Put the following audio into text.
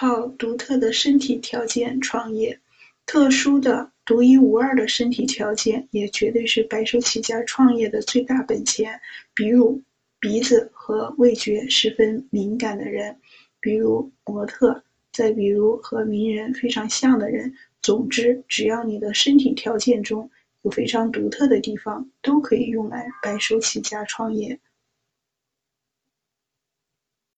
靠独特的身体条件创业特殊的独一无二的身体条件也绝对是白手起家创业的最大本钱。比如鼻子和味觉十分敏感的人比如模特再比如和名人非常像的人总之只要你的身体条件中有非常独特的地方都可以用来白手起家创业。